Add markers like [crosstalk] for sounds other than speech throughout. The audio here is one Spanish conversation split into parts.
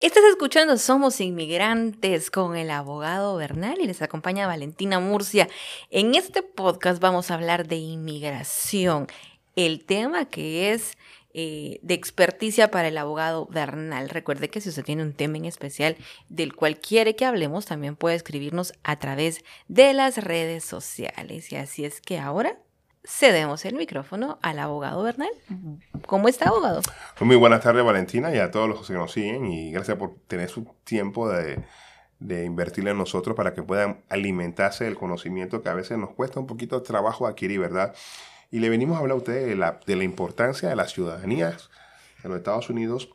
Estás escuchando Somos Inmigrantes con el abogado Bernal y les acompaña Valentina Murcia. En este podcast vamos a hablar de inmigración, el tema que es eh, de experticia para el abogado Bernal. Recuerde que si usted tiene un tema en especial del cual quiere que hablemos, también puede escribirnos a través de las redes sociales. Y así es que ahora cedemos el micrófono al abogado Bernal. ¿Cómo está, abogado? Muy buenas tardes, Valentina, y a todos los que nos siguen. Y gracias por tener su tiempo de, de invertirle en nosotros para que puedan alimentarse del conocimiento que a veces nos cuesta un poquito de trabajo adquirir, ¿verdad? Y le venimos a hablar a ustedes de la, de la importancia de las ciudadanías en los Estados Unidos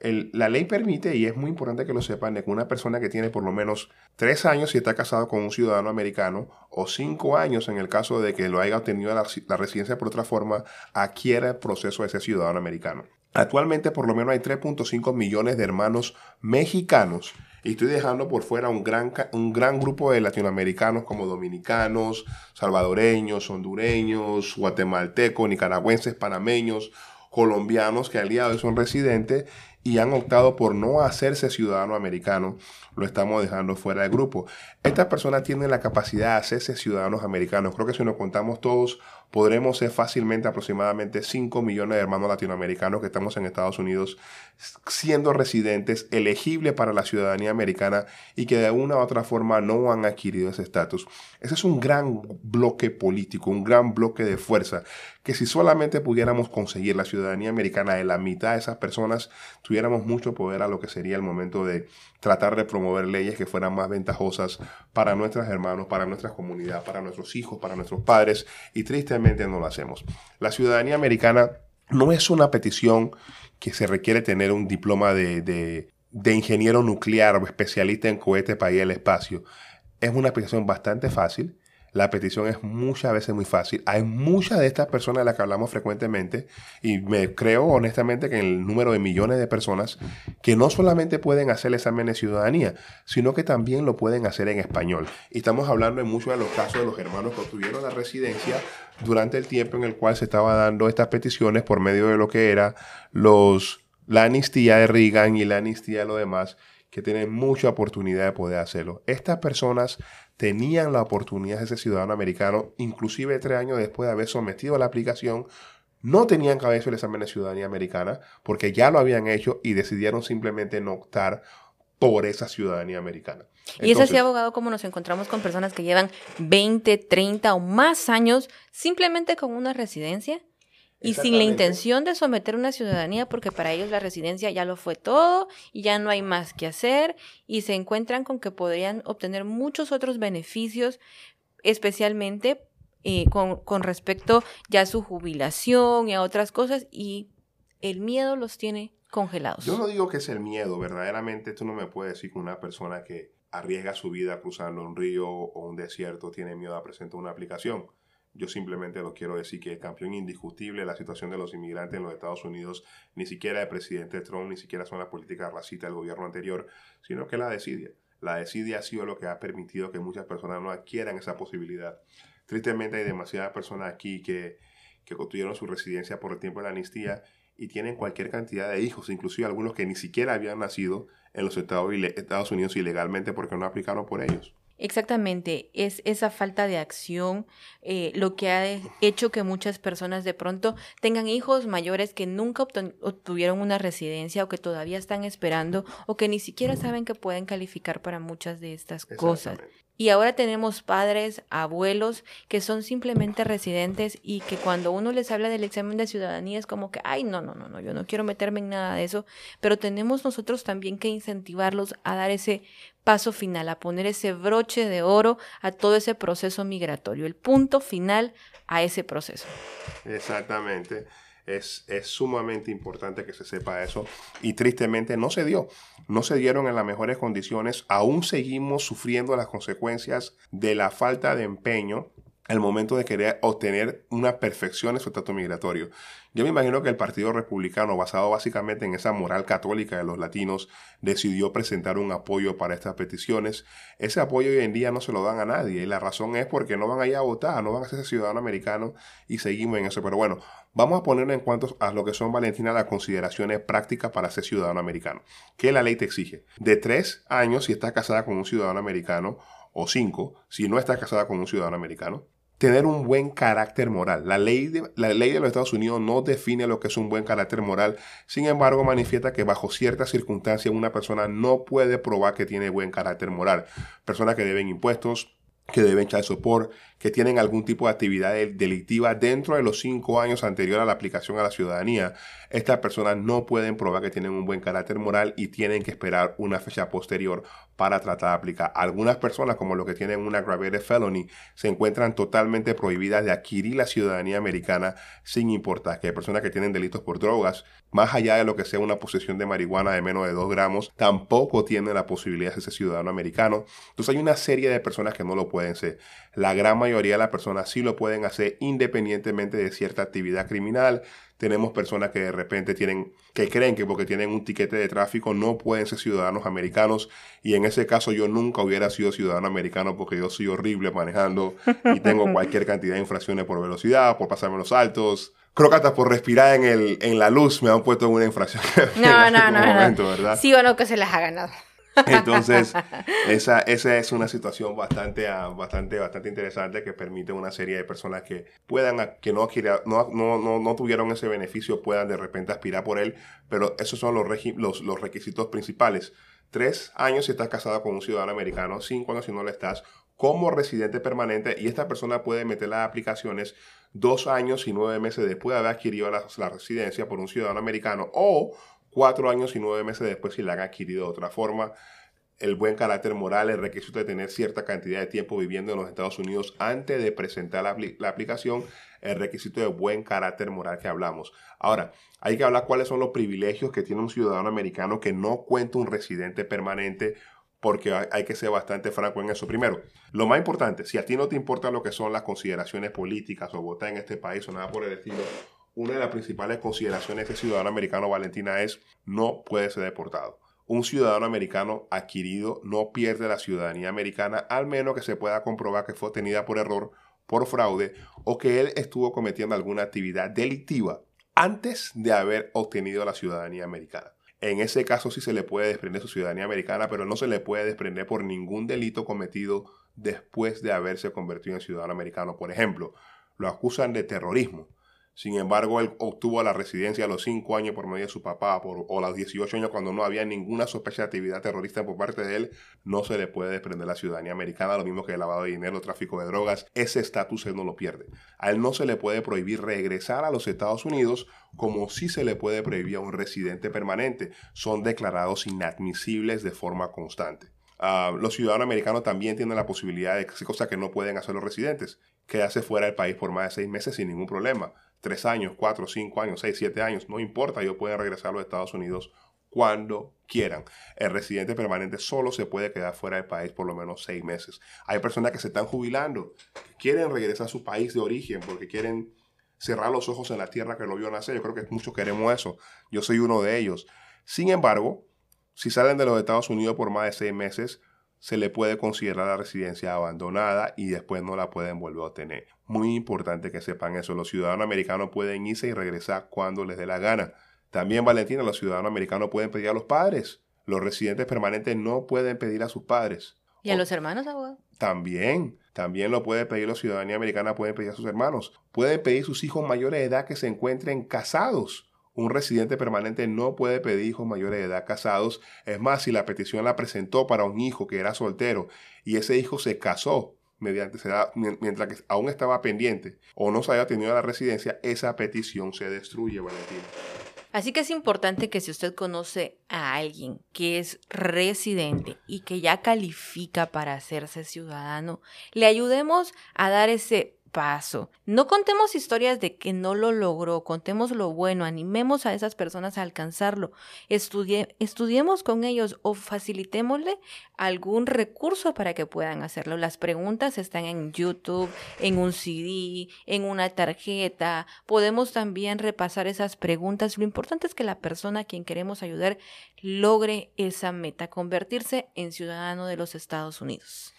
la ley permite, y es muy importante que lo sepan, de que una persona que tiene por lo menos tres años si está casado con un ciudadano americano, o cinco años en el caso de que lo haya obtenido la, residencia por otra forma, adquiera el proceso de ese ciudadano americano. Actualmente por lo menos hay 3.5 millones de hermanos mexicanos y estoy dejando por fuera un gran, un gran grupo de latinoamericanos como dominicanos, salvadoreños, hondureños, guatemaltecos, nicaragüenses, panameños, colombianos que al día de hoy son residentes y han optado por no hacerse ciudadano americano, lo estamos dejando fuera del grupo. Estas personas tienen la capacidad de hacerse ciudadanos americanos. Creo que si nos contamos todos, podremos ser fácilmente aproximadamente 5 millones de hermanos latinoamericanos que estamos en Estados Unidos siendo residentes, elegibles para la ciudadanía americana y que de una u otra forma no han adquirido ese estatus. Ese es un gran bloque político, un gran bloque de fuerza, que si solamente pudiéramos conseguir la ciudadanía americana de la mitad de esas personas, tuviéramos mucho poder a lo que sería el momento de tratar de promover leyes que fueran más ventajosas para nuestros hermanos, para nuestra comunidad, para nuestros hijos, para nuestros padres, y tristemente no lo hacemos. La ciudadanía americana no es una petición que se requiere tener un diploma de, de, ingeniero nuclear o especialista en cohetes para ir al espacio. Es una petición bastante fácil la petición es muchas veces muy fácil. Hay muchas de estas personas de las que hablamos frecuentemente y me creo honestamente que el número de millones de personas que no solamente pueden hacer el examen de ciudadanía, sino que también lo pueden hacer en español. Y estamos hablando en muchos de los casos de los hermanos que obtuvieron la residencia durante el tiempo en el cual se estaba dando estas peticiones por medio de lo que era los, la amnistía de Reagan y la amnistía de lo demás que tienen mucha oportunidad de poder hacerlo. Estas personas tenían la oportunidad de ser ciudadano americano, inclusive tres años después de haber sometido a la aplicación, no tenían que haber hecho el examen de ciudadanía americana porque ya lo habían hecho y decidieron simplemente no optar por esa ciudadanía americana. y es así, abogado, como nos encontramos con personas que llevan 20, 30 o más años simplemente con una residencia y sin la intención de someter una ciudadanía, porque para ellos la residencia ya lo fue todo y ya no hay más que hacer, y se encuentran con que podrían obtener muchos otros beneficios, especialmente eh, con, con, respecto ya a su jubilación y a otras cosas, y el miedo los tiene congelados. Yo no digo que es el miedo, verdaderamente tú no me puedes decir que una persona que arriesga su vida cruzando un río o un desierto tiene miedo a presentar una aplicación. Yo simplemente lo quiero decir que el campeón indiscutible la situación de los inmigrantes en los Estados Unidos, ni siquiera el presidente Trump, ni siquiera son las políticas racistas del gobierno anterior, sino que la desidia. La desidia ha sido lo que ha permitido que muchas personas no adquieran esa posibilidad. Tristemente hay demasiadas personas aquí que, que construyeron su residencia por el tiempo de la amnistía y tienen cualquier cantidad de hijos, inclusive algunos que ni siquiera habían nacido en los Estados Unidos ilegalmente porque no aplicaron por ellos. Exactamente, es esa falta de acción eh, lo que ha hecho que muchas personas de pronto tengan hijos mayores que nunca obtuvieron una residencia o que todavía están esperando o que ni siquiera saben que pueden calificar para muchas de estas cosas. Y ahora tenemos padres, abuelos que son simplemente residentes y que cuando uno les habla del examen de ciudadanía es como que, ay, no, no, no, no, yo no quiero meterme en nada de eso, pero tenemos nosotros también que incentivarlos a dar ese paso final, a poner ese broche de oro a todo ese proceso migratorio, el punto final a ese proceso. Exactamente. Es, es, sumamente importante que se sepa eso y tristemente no se dio. No se dieron en las mejores condiciones. Aún seguimos sufriendo las consecuencias de la falta de empeño al momento de querer obtener una perfección en su estatus migratorio. Yo me imagino que el Partido Republicano, basado básicamente en esa moral católica de los latinos, decidió presentar un apoyo para estas peticiones. Ese apoyo hoy en día no se lo dan a nadie y la razón es porque no van a ir a votar, no van a ser ciudadano americano y seguimos en eso. Pero bueno, vamos a poner en cuanto a lo que son, Valentina, las consideraciones prácticas para ser ciudadano americano. ¿Qué la ley te exige? De tres años si estás casada con un ciudadano americano o cinco si no estás casada con un ciudadano americano tener un buen carácter moral. La ley, de, la ley de los Estados Unidos no define lo que es un buen carácter moral, sin embargo manifiesta que bajo ciertas circunstancias una persona no puede probar que tiene buen carácter moral. Personas que deben impuestos, que deben echar sopor, que tienen algún tipo de actividad delictiva dentro de los cinco años anterior a la aplicación a la ciudadanía, estas personas no pueden probar que tienen un buen carácter moral y tienen que esperar una fecha posterior para tratar de aplicar. Algunas personas, como los que tienen una aggravated felony, se encuentran totalmente prohibidas de adquirir la ciudadanía americana sin importar que hay personas que tienen delitos por drogas, más allá de lo que sea una posesión de marihuana de menos de 2 gramos, tampoco tienen la posibilidad de ser ciudadano americano. Entonces hay una serie de personas que no lo pueden ser. La gran mayoría de las personas sí lo pueden hacer independientemente de cierta actividad criminal. Tenemos personas que de repente tienen, que creen que porque tienen un tiquete de tráfico no pueden ser ciudadanos americanos. Y en ese caso yo nunca hubiera sido ciudadano americano porque yo soy horrible manejando y tengo [laughs] cualquier cantidad de infracciones por velocidad, por pasarme los altos. Creo que hasta por respirar en, el, en la luz me han puesto en una infracción. [laughs] No, no, no, no. Sí o no que se les ha ganado. [laughs] Entonces, [laughs] esa, esa es una situación bastante, ah, bastante, bastante interesante que permite a una serie de personas que puedan, que no, no, no, no, tuvieron ese beneficio, puedan de repente aspirar por él, pero esos son los, los, los requisitos principales. Tres años si estás casado con un ciudadano americano, cinco años si no lo estás, como residente permanente y esta persona puede meter las aplicaciones dos años y nueve meses después de haber adquirido la, la, residencia por un ciudadano americano o cuatro años y nueve meses después si la han adquirido de otra forma. El buen carácter moral, el requisito de tener cierta cantidad de tiempo viviendo en los Estados Unidos antes de presentar la, la aplicación, el requisito de buen carácter moral que hablamos. Ahora, hay que hablar cuáles son los privilegios que tiene un ciudadano americano que no cuenta un residente permanente porque hay que ser bastante franco en eso. Primero, lo más importante, si a ti no te importa lo que son las consideraciones políticas o votar en este país o nada por el estilo, una de las principales consideraciones de este ciudadano americano, Valentina, es no puede ser deportado. Un ciudadano americano adquirido no pierde la ciudadanía americana al menos que se pueda comprobar que fue obtenida por error, por fraude o que él estuvo cometiendo alguna actividad delictiva antes de haber obtenido la ciudadanía americana. En ese caso sí se le puede desprender su ciudadanía americana, pero no se le puede desprender por ningún delito cometido después de haberse convertido en ciudadano americano. Por ejemplo, lo acusan de terrorismo sin embargo, él obtuvo la residencia a los 5 años por medio de su papá por, o a los 18 años cuando no había ninguna sospecha de actividad terrorista por parte de él. No se le puede desprender la ciudadanía americana, lo mismo que el lavado de dinero, tráfico de drogas. Ese estatus él no lo pierde. A él no se le puede prohibir regresar a los Estados Unidos como si se le puede prohibir a un residente permanente. Son declarados inadmisibles de forma constante. Ah, los ciudadanos americanos también tienen la posibilidad de cosas que no pueden hacer los residentes. Quedarse fuera del país por más de seis meses sin ningún problema tres años, cuatro, cinco años, seis, siete años, no importa, ellos pueden regresar a los Estados Unidos cuando quieran. El residente permanente solo se puede quedar fuera del país por lo menos seis meses. Hay personas que se están jubilando, que quieren regresar a su país de origen porque quieren cerrar los ojos en la tierra que lo vio nacer. Yo creo que muchos queremos eso. Yo soy uno de ellos. Sin embargo, si salen de los Estados Unidos por más de seis meses, se le puede considerar la residencia abandonada y después no la pueden volver a obtener. Muy importante que sepan eso. Los ciudadanos americanos pueden irse y regresar cuando les dé la gana. También, Valentina, los ciudadanos americanos pueden pedir a los padres. Los residentes permanentes no pueden pedir a sus padres. ¿Y a los hermanos, abogado? También. También lo puede pedir la ciudadanía americana, pueden pedir a sus hermanos. Pueden pedir a sus hijos mayores de edad que se encuentren casados un residente permanente no puede pedir hijos mayores de edad casados. Es más, si la petición la presentó para un hijo que era soltero y ese hijo se casó mediante mientras que aún estaba pendiente o no se haya tenido la residencia, esa petición se destruye, Valentina. Así que es importante que si usted conoce a alguien que es residente y que ya califica para hacerse ciudadano, le ayudemos a dar ese paso. No contemos historias de que no lo logró, contemos lo bueno, animemos a esas personas a alcanzarlo, estudiemos con ellos o facilitémosle algún recurso para que puedan hacerlo. Las preguntas están en YouTube, en un CD, en una tarjeta. Podemos también repasar esas preguntas. Lo importante es que la persona a quien queremos ayudar logre esa meta, convertirse en ciudadano de los Estados Unidos.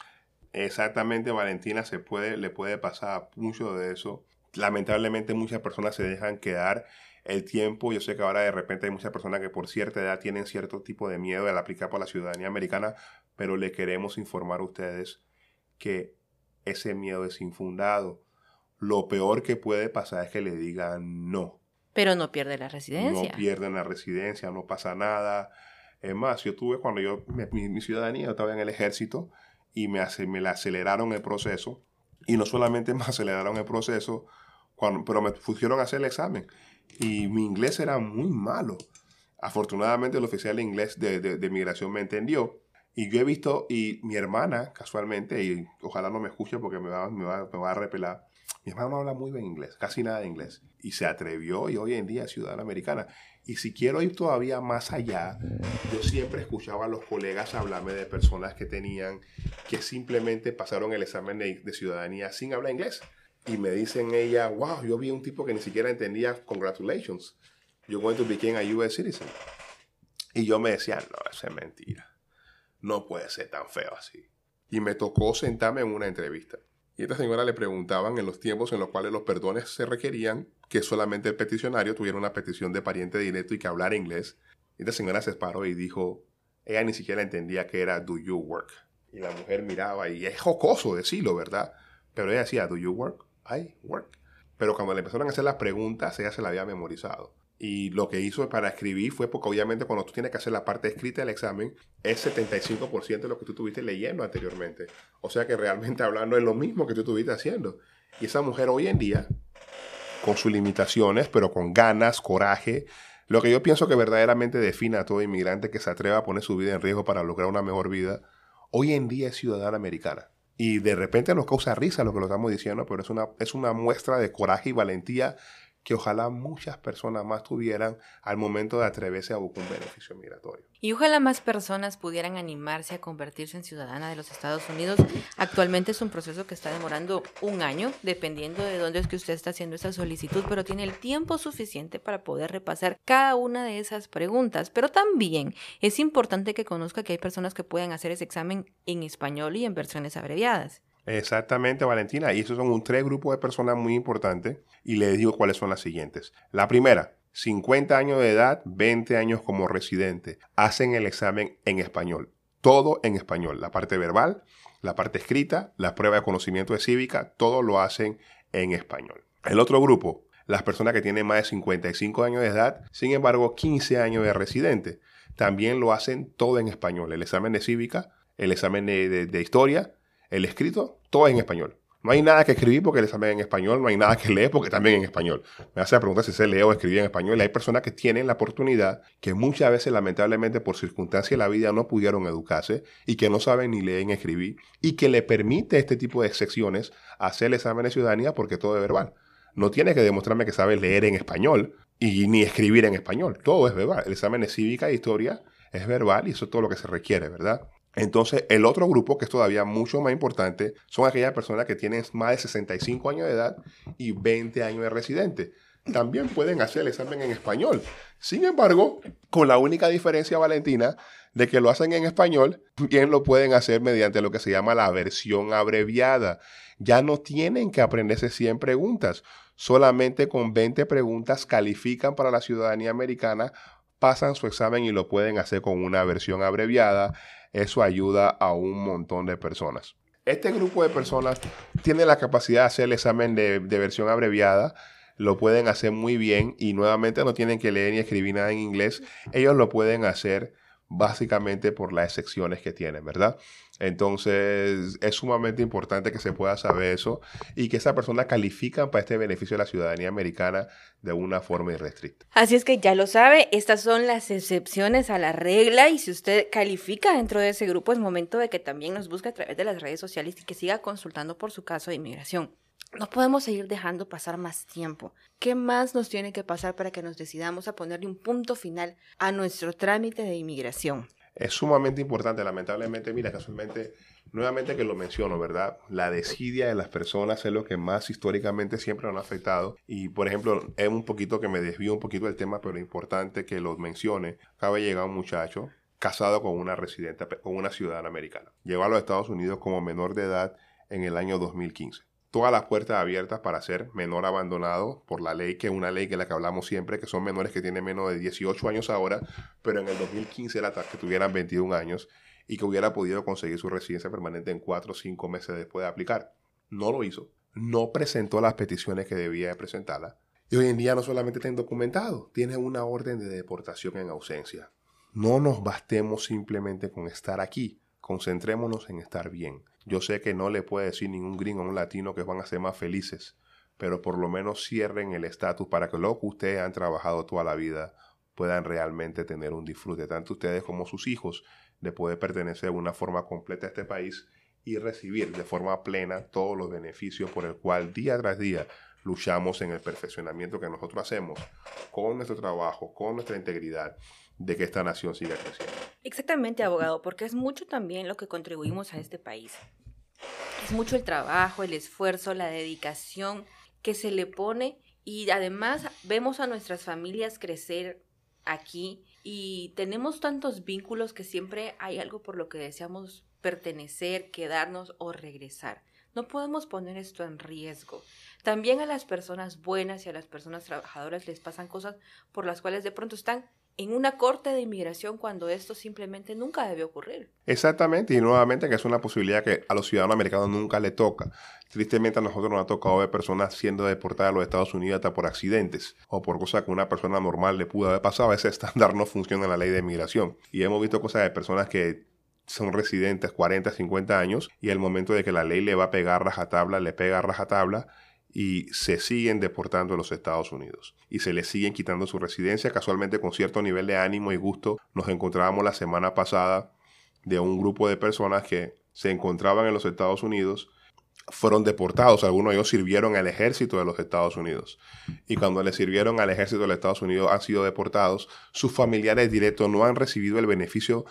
Exactamente, Valentina, se puede, le puede pasar mucho de eso. Lamentablemente muchas personas se dejan quedar el tiempo. Yo sé que ahora de repente hay muchas personas que por cierta edad tienen cierto tipo de miedo al aplicar por la ciudadanía americana, pero le queremos informar a ustedes que ese miedo es infundado. Lo peor que puede pasar es que le digan no. Pero no pierde la residencia. No pierden la residencia, no pasa nada. Es más, yo tuve cuando yo, mi, ciudadanía, yo estaba en el ejército y me, me le aceleraron el proceso. Y no solamente [laughs] me aceleraron el proceso, cuando, pero me pusieron a hacer el examen. Y mi inglés era muy malo. Afortunadamente el oficial de inglés de, de, migración me entendió. Y yo he visto, y mi hermana, casualmente, y ojalá no me escuche porque me va, me va, me va a repelar, mi hermana no habla muy bien inglés, casi nada de inglés. Y se atrevió y hoy en día es ciudadana americana. Y si quiero ir todavía más allá, yo siempre escuchaba a los colegas hablarme de personas que tenían, que simplemente pasaron el examen de, ciudadanía sin hablar inglés. Y me dicen ella, wow, yo vi un tipo que ni siquiera entendía, congratulations, you're going to become a US citizen. Y yo me decía, no, eso es mentira. No puede ser tan feo así. Y me tocó sentarme en una entrevista. Y esta señora le preguntaban en los tiempos en los cuales los perdones se requerían que solamente el peticionario tuviera una petición de pariente directo y que hablara inglés. Y esta señora se paró y dijo, ella ni siquiera entendía que era do you work. Y la mujer miraba y es jocoso decirlo, ¿verdad? Pero ella decía, do you work? I work. Pero cuando le empezaron a hacer las preguntas, ella se la había memorizado. Y lo que hizo para escribir fue porque obviamente cuando tú tienes que hacer la parte escrita del examen, es 75% de lo que tú estuviste leyendo anteriormente. O sea que realmente [laughs] hablando es lo mismo que tú estuviste haciendo. Y esa mujer hoy en día, con sus limitaciones, pero con ganas, coraje, lo que yo pienso que verdaderamente define a todo inmigrante que se atreva a poner su vida en riesgo para lograr una mejor vida, hoy en día es ciudadana americana. Y de repente nos causa risa lo que lo estamos diciendo, pero es una, es una muestra de coraje y valentía que ojalá muchas personas más tuvieran al momento de atreverse a buscar un beneficio migratorio. Y ojalá más personas pudieran animarse a convertirse en ciudadana de los Estados Unidos. Actualmente es un proceso que está demorando un año, dependiendo de dónde es que usted está haciendo esa solicitud, pero tiene el tiempo suficiente para poder repasar cada una de esas preguntas. Pero también es importante que conozca que hay personas que pueden hacer ese examen en español y en versiones abreviadas. Exactamente, Valentina. Y esos son un tres grupos de personas muy importantes. Y les digo cuáles son las siguientes. La primera, 50 años de edad, 20 años como residente. Hacen el examen en español. Todo en español. La parte verbal, la parte escrita, la prueba de conocimiento de cívica, todo lo hacen en español. El otro grupo, las personas que tienen más de 55 años de edad, sin embargo 15 años de residente, también lo hacen todo en español. El examen de cívica, el examen de historia, el escrito, todo es en español. No hay nada que escribir porque el examen en español, no hay nada que leer porque también en español. Me hace la pregunta si se lee o escribir en español. Hay personas que tienen la oportunidad, que muchas veces lamentablemente por circunstancias de la vida no pudieron educarse y que no saben ni leer ni escribir y que le permite este tipo de secciones hacer el examen de ciudadanía porque todo es verbal. No tiene que demostrarme que sabe leer en español y ni escribir en español. Todo es verbal. El examen de cívica e historia es verbal y eso es todo lo que se requiere, ¿verdad? Entonces, el otro grupo, que es todavía mucho más importante, son aquellas personas que tienen más de 65 años de edad y 20 años de residente. También pueden hacer el examen en español. Sin embargo, con la única diferencia, Valentina, de que lo hacen en español, bien lo pueden hacer mediante lo que se llama la versión abreviada. Ya no tienen que aprenderse 100 preguntas. Solamente con 20 preguntas califican para la ciudadanía americana pasan su examen y lo pueden hacer con una versión abreviada. Eso ayuda a un montón de personas. Este grupo de personas tiene la capacidad de hacer el examen de, versión abreviada lo pueden hacer muy bien y nuevamente no tienen que leer ni escribir nada en inglés. Ellos lo pueden hacer básicamente por las secciones que tienen, ¿verdad? Entonces es sumamente importante que se pueda saber eso y que esa persona califica para este beneficio de la ciudadanía americana de una forma irrestricta. Así es que ya lo sabe, estas son las excepciones a la regla y si usted califica dentro de ese grupo es momento de que también nos busque a través de las redes sociales y que siga consultando por su caso de inmigración. No podemos seguir dejando pasar más tiempo. ¿Qué más nos tiene que pasar para que nos decidamos a ponerle un punto final a nuestro trámite de inmigración? Es sumamente importante, lamentablemente, mira, casualmente, nuevamente que lo menciono, ¿verdad? La desidia de las personas es lo que más históricamente siempre han afectado. Y, por ejemplo, es un poquito que me desvío un poquito del tema, pero es importante que lo mencione. Acaba de llegar un muchacho casado con una residente, con una ciudadana americana. Llegó a los Estados Unidos como menor de edad en el año 2015 todas las puertas abiertas para ser menor abandonado por la ley, que es una ley que la que hablamos siempre, que son menores que tienen menos de 18 años ahora, pero en el 2015 era que tuvieran 21 años y que hubiera podido conseguir su residencia permanente en 4 o 5 meses después de aplicar. No lo hizo. No presentó las peticiones que debía presentarlas. Y hoy en día no solamente está indocumentado, tiene una orden de deportación en ausencia. No nos bastemos simplemente con estar aquí, concentrémonos en estar bien. Yo sé que no le puede decir ningún gringo a un latino que van a ser más felices, pero por lo menos cierren el estatus para que lo que ustedes han trabajado toda la vida puedan realmente tener un disfrute, tanto ustedes como sus hijos, de poder pertenecer de una forma completa a este país y recibir de forma plena todos los beneficios por el cual día tras día luchamos en el perfeccionamiento que nosotros hacemos con nuestro trabajo, con nuestra integridad, de que esta nación siga creciendo. Exactamente, abogado, porque es mucho también lo que contribuimos a este país. Es mucho el trabajo, el esfuerzo, la dedicación que se le pone y además vemos a nuestras familias crecer aquí y tenemos tantos vínculos que siempre hay algo por lo que deseamos pertenecer, quedarnos o regresar. No podemos poner esto en riesgo. También a las personas buenas y a las personas trabajadoras les pasan cosas por las cuales de pronto están en una corte de inmigración cuando esto simplemente nunca debe ocurrir. Exactamente, y nuevamente que es una posibilidad que a los ciudadanos americanos nunca le toca. Tristemente a nosotros nos ha tocado ver personas siendo deportadas a los Estados Unidos hasta por accidentes o por cosas que una persona normal le pudo haber pasado. Ese [laughs] estándar no funciona en la ley de inmigración. Y hemos visto cosas de personas que son residentes 40, 50 años y el momento de que la ley le va a pegar rajatabla, le pega rajatabla y se siguen deportando a los Estados Unidos. Y se les siguen quitando su residencia. Casualmente con cierto nivel de ánimo y gusto nos encontrábamos la semana pasada de un grupo de personas que se encontraban en los Estados Unidos, fueron deportados, algunos de ellos sirvieron al ejército de los Estados Unidos. Y cuando les sirvieron al ejército de los Estados Unidos han sido deportados, sus familiares directos no han recibido el beneficio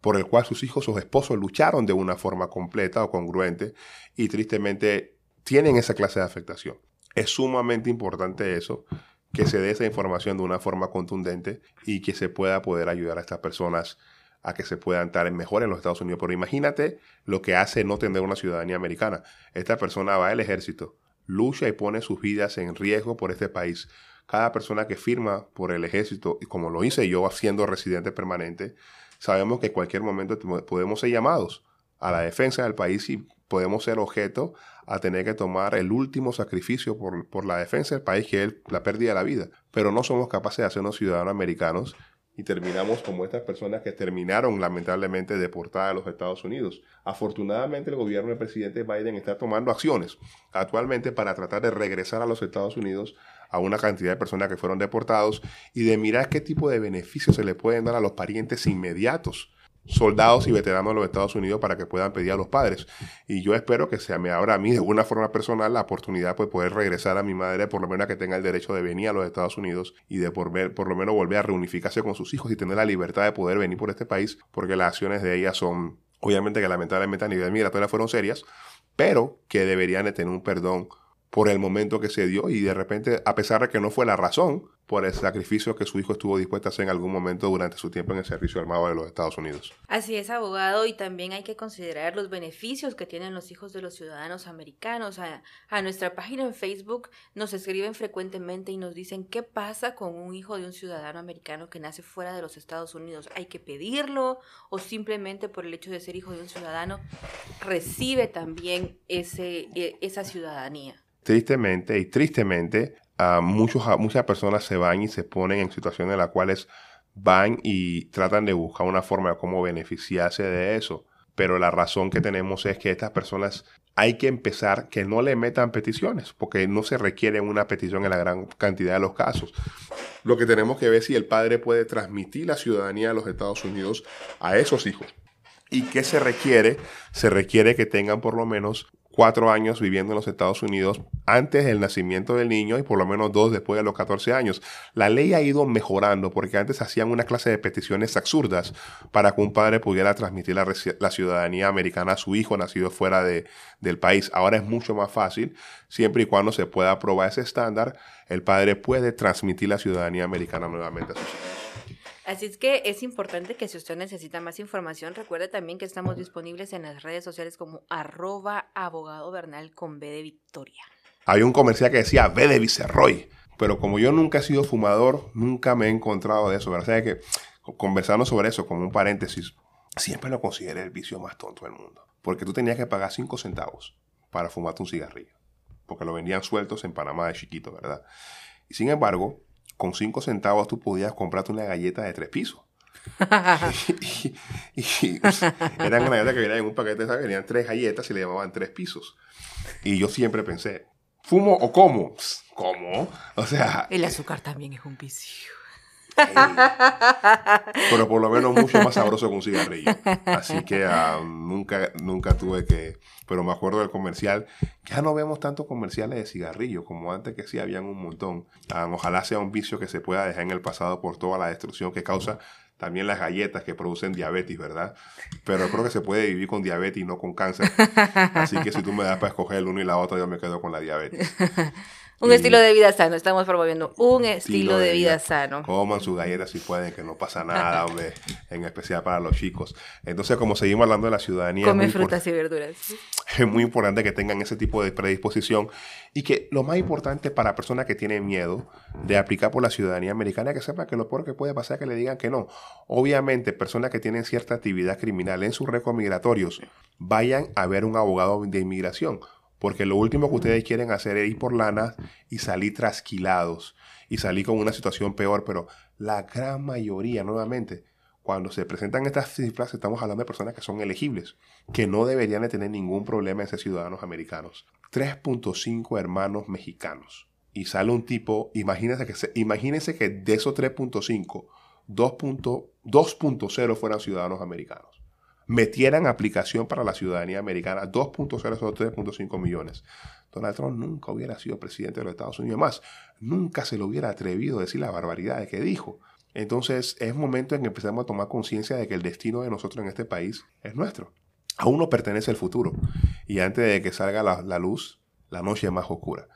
por el cual sus hijos o esposos lucharon de una forma completa o congruente y tristemente tienen esa clase de afectación. Es sumamente importante eso, que se dé esa información de una forma contundente y que se pueda poder ayudar a estas personas a que se puedan estar mejor en los Estados Unidos. Pero imagínate lo que hace no tener una ciudadanía americana. Esta persona va al ejército, lucha y pone sus vidas en riesgo por este país. Cada persona que firma por el ejército, como lo hice yo siendo residente permanente, sabemos que en cualquier momento podemos ser llamados a la defensa del país y podemos ser objeto a tener que tomar el último sacrificio por, la defensa del país, que es la pérdida de la vida. Pero no somos capaces de hacernos ciudadanos americanos y terminamos como estas personas que terminaron lamentablemente deportadas a los Estados Unidos. Afortunadamente el gobierno del presidente Biden está tomando acciones actualmente para tratar de regresar a los Estados Unidos a una cantidad de personas que fueron deportados y de mirar qué tipo de beneficios se le pueden dar a los parientes inmediatos soldados y veteranos de los Estados Unidos para que puedan pedir a los padres. Y yo espero que se me abra a mí de alguna forma personal la oportunidad de poder regresar a mi madre, por lo menos que tenga el derecho de venir a los Estados Unidos y de por, ver, por lo menos volver a reunificarse con sus hijos y tener la libertad de poder venir por este país, porque las acciones de ella son, obviamente que lamentablemente a nivel migratorio fueron serias, pero que deberían de tener un perdón por el momento que se dio y de repente, a pesar de que no fue la razón, por el sacrificio que su hijo estuvo dispuesto a hacer en algún momento durante su tiempo en el servicio armado de los Estados Unidos. Así es, abogado, y también hay que considerar los beneficios que tienen los hijos de los ciudadanos americanos. A, nuestra página en Facebook nos escriben frecuentemente y nos dicen qué pasa con un hijo de un ciudadano americano que nace fuera de los Estados Unidos. ¿Hay que pedirlo o simplemente por el hecho de ser hijo de un ciudadano recibe también ese, e, esa ciudadanía? Tristemente y tristemente, muchos, muchas personas se van y se ponen en situaciones en las cuales van y tratan de buscar una forma de cómo beneficiarse de eso. Pero la razón que tenemos es que estas personas hay que empezar que no le metan peticiones, porque no se requiere una petición en la gran cantidad de los casos. Lo que tenemos que ver es si el padre puede transmitir la ciudadanía de los Estados Unidos a esos hijos. ¿Y qué se requiere? Se requiere que tengan por lo menos cuatro años viviendo en los Estados Unidos antes del nacimiento del niño y por lo menos dos después de los 14 años. La ley ha ido mejorando porque antes hacían una clase de peticiones absurdas para que un padre pudiera transmitir la, ciudadanía americana a su hijo nacido fuera de, del país. Ahora es mucho más fácil, siempre y cuando se pueda aprobar ese estándar, el padre puede transmitir la ciudadanía americana nuevamente a sus hijos. Así es que es importante que si usted necesita más información, recuerde también que estamos disponibles en las redes sociales como arroba abogado Bernal con B de Victoria. Hay un comercial que decía B de Viceroy, pero como yo nunca he sido fumador, nunca me he encontrado de eso. ¿verdad? O sea que conversando sobre eso, como un paréntesis, siempre lo consideré el vicio más tonto del mundo. Porque tú tenías que pagar 5 centavos para fumarte un cigarrillo. Porque lo vendían sueltos en Panamá de chiquito, ¿verdad? Y sin embargo, con cinco centavos tú podías comprarte una galleta de tres pisos. [laughs] [laughs] y, eran una galleta que venían en un paquete, ¿sabes? venían tres galletas y le llamaban tres pisos. Y yo siempre pensé, ¿fumo o como? ¿Cómo? O sea... El azúcar también es un vicio. [laughs] pero por lo menos mucho más sabroso que un cigarrillo. Así que ah, nunca, nunca tuve que... Pero me acuerdo del comercial. Ya no vemos tantos comerciales de cigarrillos como antes que sí habían un montón. Ah, ojalá sea un vicio que se pueda dejar en el pasado por toda la destrucción que causa también las galletas que producen diabetes, ¿verdad? Pero creo que se puede vivir con diabetes y no con cáncer. Así que si tú me das para escoger el uno y la otra, yo me quedo con la diabetes. Un estilo de vida sano, estamos promoviendo un estilo, de, vida, sano. Coman sus galletas si pueden, que no pasa nada, hombre, en especial para los chicos. Entonces, como seguimos hablando de la ciudadanía... Come frutas y verduras. [laughs] Es muy importante que tengan ese tipo de predisposición y que lo más importante para personas que tienen miedo de aplicar por la ciudadanía americana, que sepa que lo peor que puede pasar es que le digan que no. Obviamente, personas que tienen cierta actividad criminal en sus récords migratorios, vayan a ver un abogado de inmigración porque lo último que ustedes quieren hacer es ir por lana y salir trasquilados y salir con una situación peor. Pero la gran mayoría, nuevamente, cuando se presentan estas cifras, estamos hablando de personas que son elegibles, que no deberían de tener ningún problema en ser ciudadanos americanos. 3.5 hermanos mexicanos. Y sale un tipo, imagínense que, imagínense que de esos 3.5, 2.0 fueran ciudadanos americanos metieran aplicación para la ciudadanía americana 2.0 o 3.5 millones. Donald Trump nunca hubiera sido presidente de los Estados Unidos. Más, nunca se le hubiera atrevido a decir la barbaridad que dijo. Entonces es momento en que empecemos a tomar conciencia de que el destino de nosotros en este país es nuestro. Aún no pertenece el futuro. Y antes de que salga la, la luz, la noche es más oscura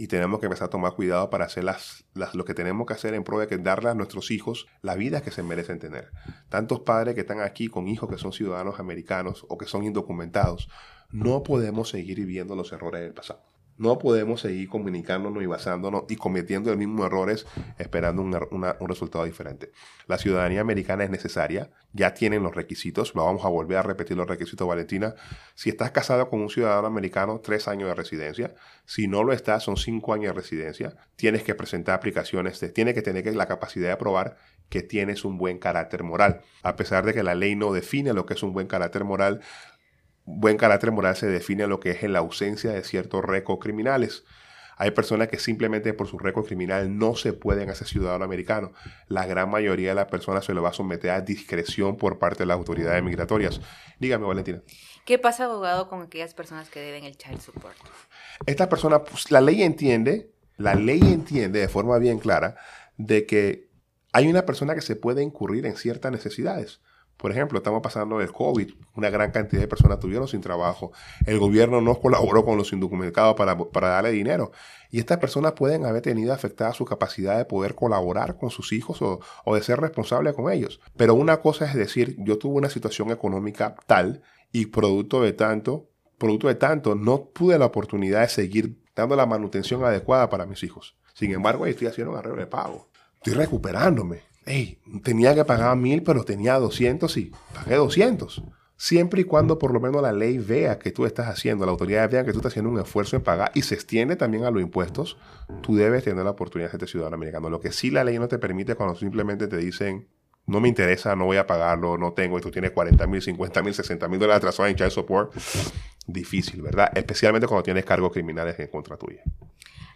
y tenemos que empezar a tomar cuidado para hacer las, lo que tenemos que hacer en pro de que darle a nuestros hijos la vida que se merecen tener. Tantos padres que están aquí con hijos que son ciudadanos americanos o que son indocumentados, no podemos seguir viviendo los errores del pasado. No podemos seguir comunicándonos y basándonos y cometiendo los mismos errores esperando un resultado diferente. La ciudadanía americana es necesaria, ya tienen los requisitos, vamos a volver a repetir los requisitos, Valentina. Si estás casado con un ciudadano americano, tres años de residencia. Si no lo estás, son cinco años de residencia. Tienes que presentar aplicaciones, tienes que tener la capacidad de probar que tienes un buen carácter moral. A pesar de que la ley no define lo que es un buen carácter moral, buen carácter moral se define lo que es en la ausencia de ciertos récords criminales. Hay personas que simplemente por su récord criminal no se pueden hacer ciudadano americano. La gran mayoría de las personas se lo va a someter a discreción por parte de las autoridades migratorias. Dígame, Valentina. ¿Qué pasa, abogado, con aquellas personas que deben el child support? Esta persona, pues, la ley entiende, la ley entiende de forma bien clara de que hay una persona que se puede incurrir en ciertas necesidades. Por ejemplo, estamos pasando el COVID, una gran cantidad de personas tuvieron sin trabajo, el gobierno no colaboró con los indocumentados para, darle dinero y estas personas pueden haber tenido afectada su capacidad de poder colaborar con sus hijos o, de ser responsable con ellos. Pero una cosa es decir, yo tuve una situación económica tal y producto de tanto, producto de tanto, no tuve la oportunidad de seguir dando la manutención adecuada para mis hijos. Sin embargo, estoy haciendo un arreglo de pago. Estoy recuperándome hey, tenía que pagar mil, pero tenía 200 y pagué 200. Siempre y cuando por lo menos la ley vea que tú estás haciendo, la autoridad vea que tú estás haciendo un esfuerzo en pagar y se extiende también a los impuestos, tú debes tener la oportunidad de ser ciudadano americano. Lo que sí la ley no te permite cuando simplemente te dicen, no me interesa, no voy a pagarlo, no tengo, y tú tienes 40 mil, 50 mil, 60 mil dólares atrasados en child support, difícil, ¿verdad? Especialmente cuando tienes cargos criminales en contra tuya.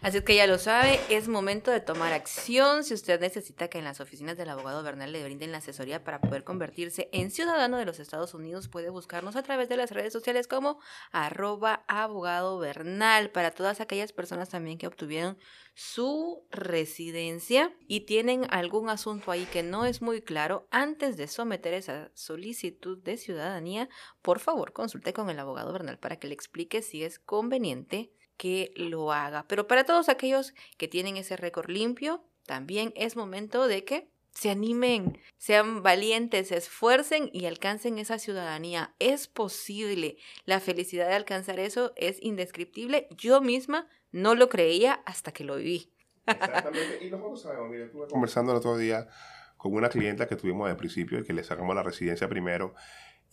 Así que ya lo sabe, es momento de tomar acción. Si usted necesita que en las oficinas del abogado Bernal le brinden la asesoría para poder convertirse en ciudadano de los Estados Unidos, puede buscarnos a través de las redes sociales como arroba abogado Bernal. Para todas aquellas personas también que obtuvieron su residencia y tienen algún asunto ahí que no es muy claro, antes de someter esa solicitud de ciudadanía, por favor consulte con el abogado Bernal para que le explique si es conveniente que lo haga. Pero para todos aquellos que tienen ese récord limpio, también es momento de que se animen, sean valientes, se esfuercen y alcancen esa ciudadanía. Es posible. La felicidad de alcanzar eso es indescriptible. Yo misma no lo creía hasta que lo viví. Exactamente. Y nosotros sabemos, mire, estuve conversando el otro día con una clienta que tuvimos al principio, que le sacamos la residencia primero,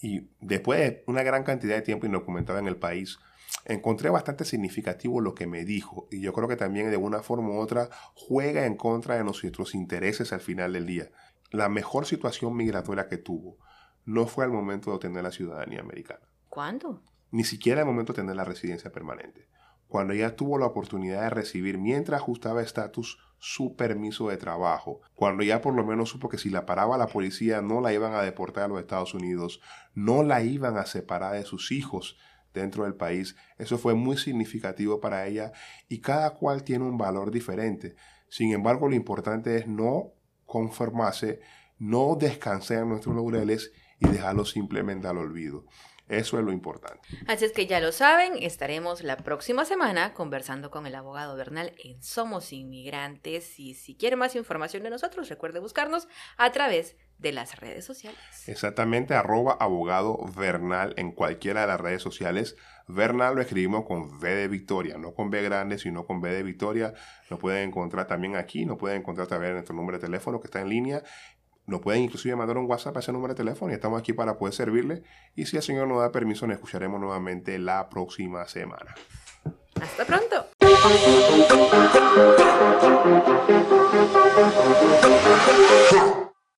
y después de una gran cantidad de tiempo indocumentada en el país, encontré bastante significativo lo que me dijo y yo creo que también de una forma u otra juega en contra de nuestros intereses al final del día. La mejor situación migratoria que tuvo no fue al momento de obtener la ciudadanía americana. ¿Cuándo? Ni siquiera al momento de tener la residencia permanente. Cuando ella tuvo la oportunidad de recibir, mientras ajustaba estatus, su permiso de trabajo. Cuando ya por lo menos supo que si la paraba la policía no la iban a deportar a los Estados Unidos, no la iban a separar de sus hijos dentro del país. Eso fue muy significativo para ella y cada cual tiene un valor diferente. Sin embargo, lo importante es no conformarse, no descansar en nuestros laureles y dejarlo simplemente al olvido. Eso es lo importante. Así es que ya lo saben, estaremos la próxima semana conversando con el abogado Bernal en Somos Inmigrantes y si quiere más información de nosotros, recuerde buscarnos a través de las redes sociales. Exactamente, arroba abogado Bernal en cualquiera de las redes sociales. Bernal lo escribimos con V de Victoria, no con B grande, sino con V de Victoria. Lo pueden encontrar también aquí, nos pueden encontrar también nuestro número de teléfono que está en línea. No pueden inclusive mandar un WhatsApp a ese número de teléfono y estamos aquí para poder servirle. Y si el Señor nos da permiso, nos escucharemos nuevamente la próxima semana. Hasta pronto.